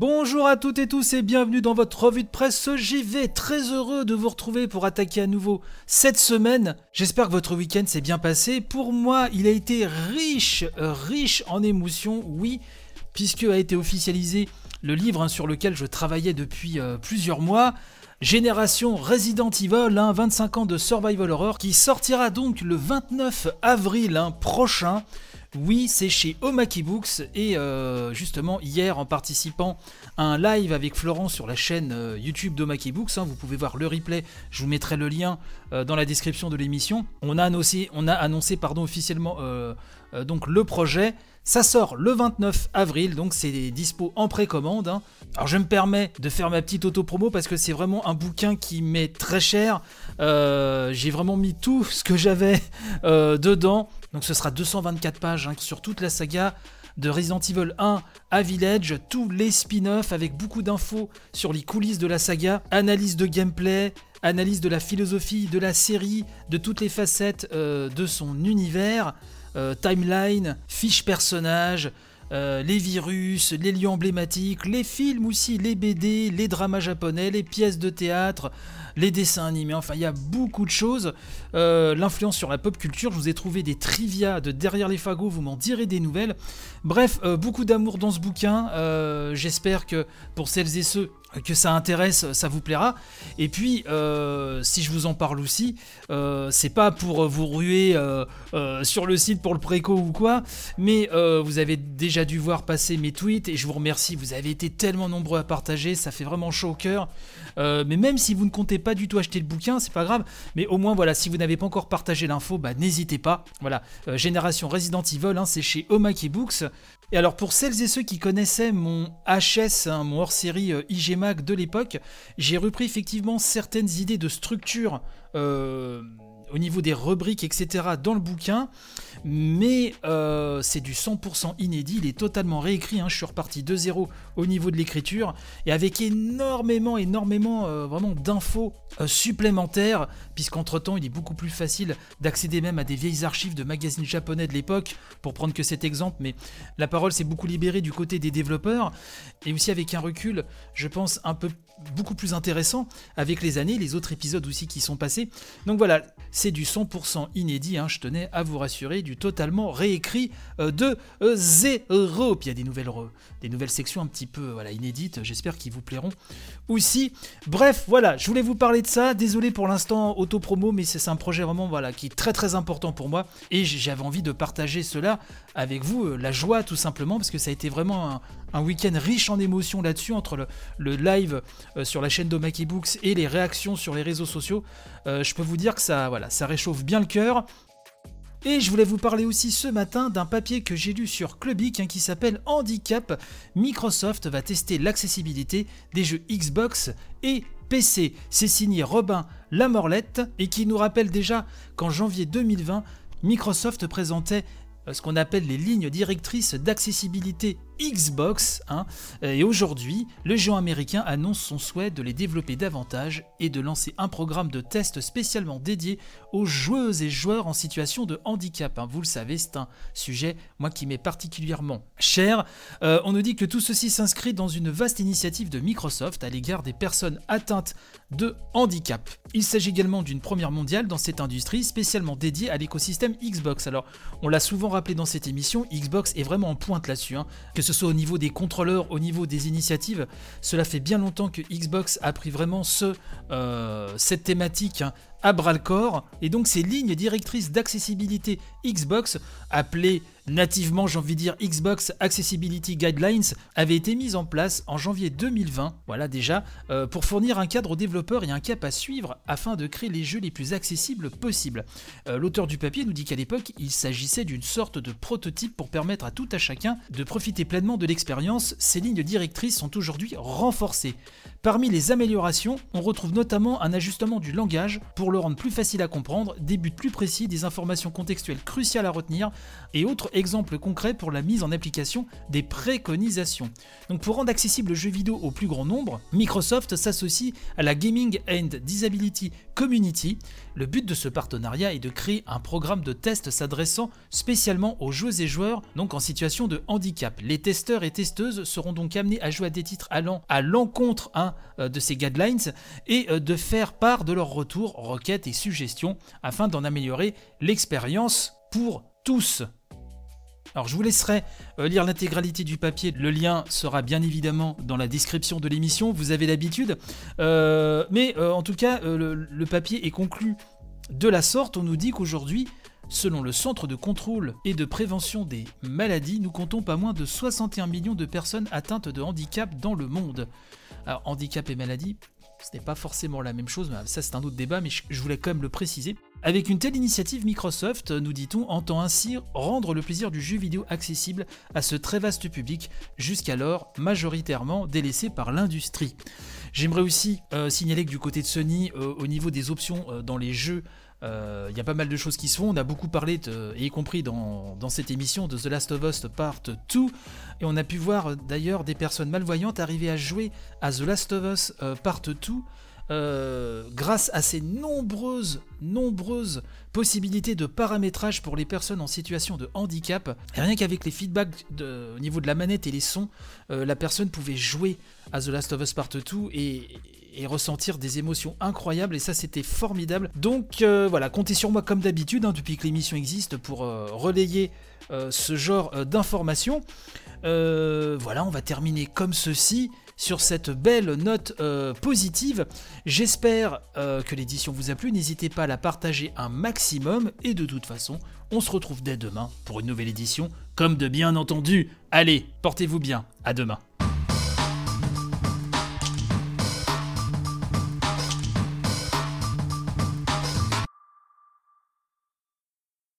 Bonjour à toutes et tous et bienvenue dans votre revue de presse JV. Très heureux de vous retrouver pour attaquer à nouveau cette semaine. J'espère que votre week-end s'est bien passé. Pour moi, il a été riche, euh, riche en émotions, oui, puisque a été officialisé le livre hein, sur lequel je travaillais depuis euh, plusieurs mois. Génération Resident Evil, 25 hein, ans de survival horror, qui sortira donc le 29 avril hein, prochain. Oui, c'est chez Omaki Books et euh, justement hier en participant à un live avec Florent sur la chaîne euh, YouTube d'Omaki Books, hein, vous pouvez voir le replay, je vous mettrai le lien euh, dans la description de l'émission. On a annoncé, officiellement le projet. Ça sort le 29 avril, donc c'est dispo en précommande. Hein. Alors je me permets de faire ma petite auto-promo parce que c'est vraiment un bouquin qui m'est très cher. J'ai vraiment mis tout ce que j'avais dedans. Donc ce sera 224 pages hein, sur toute la saga de Resident Evil 1 à Village, tous les spin-offs avec beaucoup d'infos sur les coulisses de la saga, analyse de gameplay, analyse de la philosophie de la série, de toutes les facettes euh, de son univers, euh, timeline, fiches personnages, euh, les virus, les lieux emblématiques, les films aussi, les BD, les dramas japonais, les pièces de théâtre, les dessins animés, enfin il y a beaucoup de choses. Euh, l'influence sur la pop culture, je vous ai trouvé des trivia de derrière les fagots, vous m'en direz des nouvelles. Bref, euh, beaucoup d'amour dans ce bouquin. J'espère que pour celles et ceux que ça intéresse, ça vous plaira. Et puis, si je vous en parle aussi, c'est pas pour vous ruer sur le site pour le préco ou quoi, mais vous avez déjà dû voir passer mes tweets et je vous remercie. Vous avez été tellement nombreux à partager, ça fait vraiment chaud au cœur. mais même si vous ne comptez pas du tout acheter le bouquin, c'est pas grave. Mais au moins, voilà, si vous n'avez pas encore partagé l'info, bah, n'hésitez pas. Voilà, euh, Génération Resident Evil, hein, c'est chez Omaki Books. Et alors pour celles et ceux qui connaissaient mon HS, hein, mon hors-série euh, IGMAC de l'époque, j'ai repris effectivement certaines idées de structure. Euh, au niveau des rubriques, etc., dans le bouquin, mais euh, c'est du 100% inédit, il est totalement réécrit, hein. je suis reparti de zéro au niveau de l'écriture, et avec énormément, énormément euh, vraiment d'infos euh, supplémentaires, puisqu'entre-temps il est beaucoup plus facile d'accéder même à des vieilles archives de magazines japonais de l'époque, pour prendre que cet exemple, mais la parole s'est beaucoup libérée du côté des développeurs, et aussi avec un recul, je pense, un peu beaucoup plus intéressant avec les années, les autres épisodes aussi qui sont passés. Donc voilà, c'est du 100% inédit, hein, je tenais à vous rassurer, du totalement réécrit euh, de euh, zéro. Puis il y a des nouvelles, des nouvelles sections un petit peu voilà, inédites, j'espère qu'ils vous plairont aussi. Bref, voilà, je voulais vous parler de ça. Désolé pour l'instant auto-promo, mais c'est un projet vraiment voilà, qui est très très important pour moi. Et j'avais envie de partager cela avec vous, euh, la joie tout simplement, parce que ça a été vraiment un, week-end riche en émotions là-dessus, entre le, live sur la chaîne d'Omaki Books et les réactions sur les réseaux sociaux. je peux vous dire que ça, voilà, ça réchauffe bien le cœur. Et je voulais vous parler aussi ce matin d'un papier que j'ai lu sur Clubic hein, qui s'appelle Handicap. Microsoft va tester l'accessibilité des jeux Xbox et PC. C'est signé Robin Lamorlette et qui nous rappelle déjà qu'en janvier 2020, Microsoft présentait euh, ce qu'on appelle les lignes directrices d'accessibilité Xbox. Hein. Et aujourd'hui, le géant américain annonce son souhait de les développer davantage et de lancer un programme de test spécialement dédié aux joueuses et joueurs en situation de handicap. Hein. Vous le savez, c'est un sujet, moi, qui m'est particulièrement cher. Euh, on nous dit que tout ceci s'inscrit dans une vaste initiative de Microsoft à l'égard des personnes atteintes de handicap. Il s'agit également d'une première mondiale dans cette industrie spécialement dédiée à l'écosystème Xbox. Alors, on l'a souvent rappelé dans cette émission, Xbox est vraiment en pointe là-dessus. Hein. Soit au niveau des contrôleurs, au niveau des initiatives, cela fait bien longtemps que Xbox a pris vraiment ce, euh, cette thématique hein, à bras le corps. Et donc ces lignes directrices d'accessibilité Xbox, appelées nativement, j'ai envie de dire Xbox Accessibility Guidelines, avaient été mises en place en janvier 2020, voilà déjà, euh, pour fournir un cadre aux développeurs et un cap à suivre afin de créer les jeux les plus accessibles possibles. Euh, l'auteur du papier nous dit qu'à l'époque, il s'agissait d'une sorte de prototype pour permettre à tout à chacun de profiter pleinement de l'expérience. Ces lignes directrices sont aujourd'hui renforcées. Parmi les améliorations, on retrouve notamment un ajustement du langage pour pour le rendre plus facile à comprendre, des buts plus précis, des informations contextuelles cruciales à retenir et autres exemples concrets pour la mise en application des préconisations. Donc pour rendre accessible le jeu vidéo au plus grand nombre, Microsoft s'associe à la Gaming and Disability Le but de ce partenariat est de créer un programme de test s'adressant spécialement aux joueuses et joueurs donc en situation de handicap. Les testeurs et testeuses seront donc amenés à jouer à des titres allant à l'encontre hein, euh, de ces guidelines et euh, de faire part de leurs retours, requêtes et suggestions afin d'en améliorer l'expérience pour tous. Alors je vous laisserai euh, lire l'intégralité du papier, le lien sera bien évidemment dans la description de l'émission, vous avez l'habitude. Euh, mais euh, en tout cas, le, papier est conclu de la sorte, on nous dit qu'aujourd'hui, selon le Centre de contrôle et de prévention des maladies, nous comptons pas moins de 61 millions de personnes atteintes de handicap dans le monde. Alors handicap et maladie, ce n'est pas forcément la même chose, ça c'est un autre débat, mais je voulais quand même le préciser. Avec une telle initiative, Microsoft, nous dit-on, entend ainsi rendre le plaisir du jeu vidéo accessible à ce très vaste public, jusqu'alors majoritairement délaissé par l'industrie. J'aimerais aussi euh, signaler que du côté de Sony, euh, au niveau des options euh, dans les jeux, il y a pas mal de choses qui se font. On a beaucoup parlé, y compris dans, dans, cette émission, de The Last of Us Part 2. Et on a pu voir d'ailleurs des personnes malvoyantes arriver à jouer à The Last of Us Part 2 euh, grâce à ces nombreuses, possibilités de paramétrage pour les personnes en situation de handicap, rien qu'avec les feedbacks au niveau de la manette et les sons, euh, la personne pouvait jouer à The Last of Us Part 2 et, ressentir des émotions incroyables et ça c'était formidable. Donc euh, voilà, comptez sur moi comme d'habitude hein, depuis que l'émission existe pour relayer ce genre d'informations. voilà, on va terminer comme ceci sur cette belle note euh, positive. J'espère euh, que l'édition vous a plu. N'hésitez pas à la partager un maximum. Et de toute façon, on se retrouve dès demain pour une nouvelle édition. Comme de bien entendu. Allez, portez-vous bien. À demain.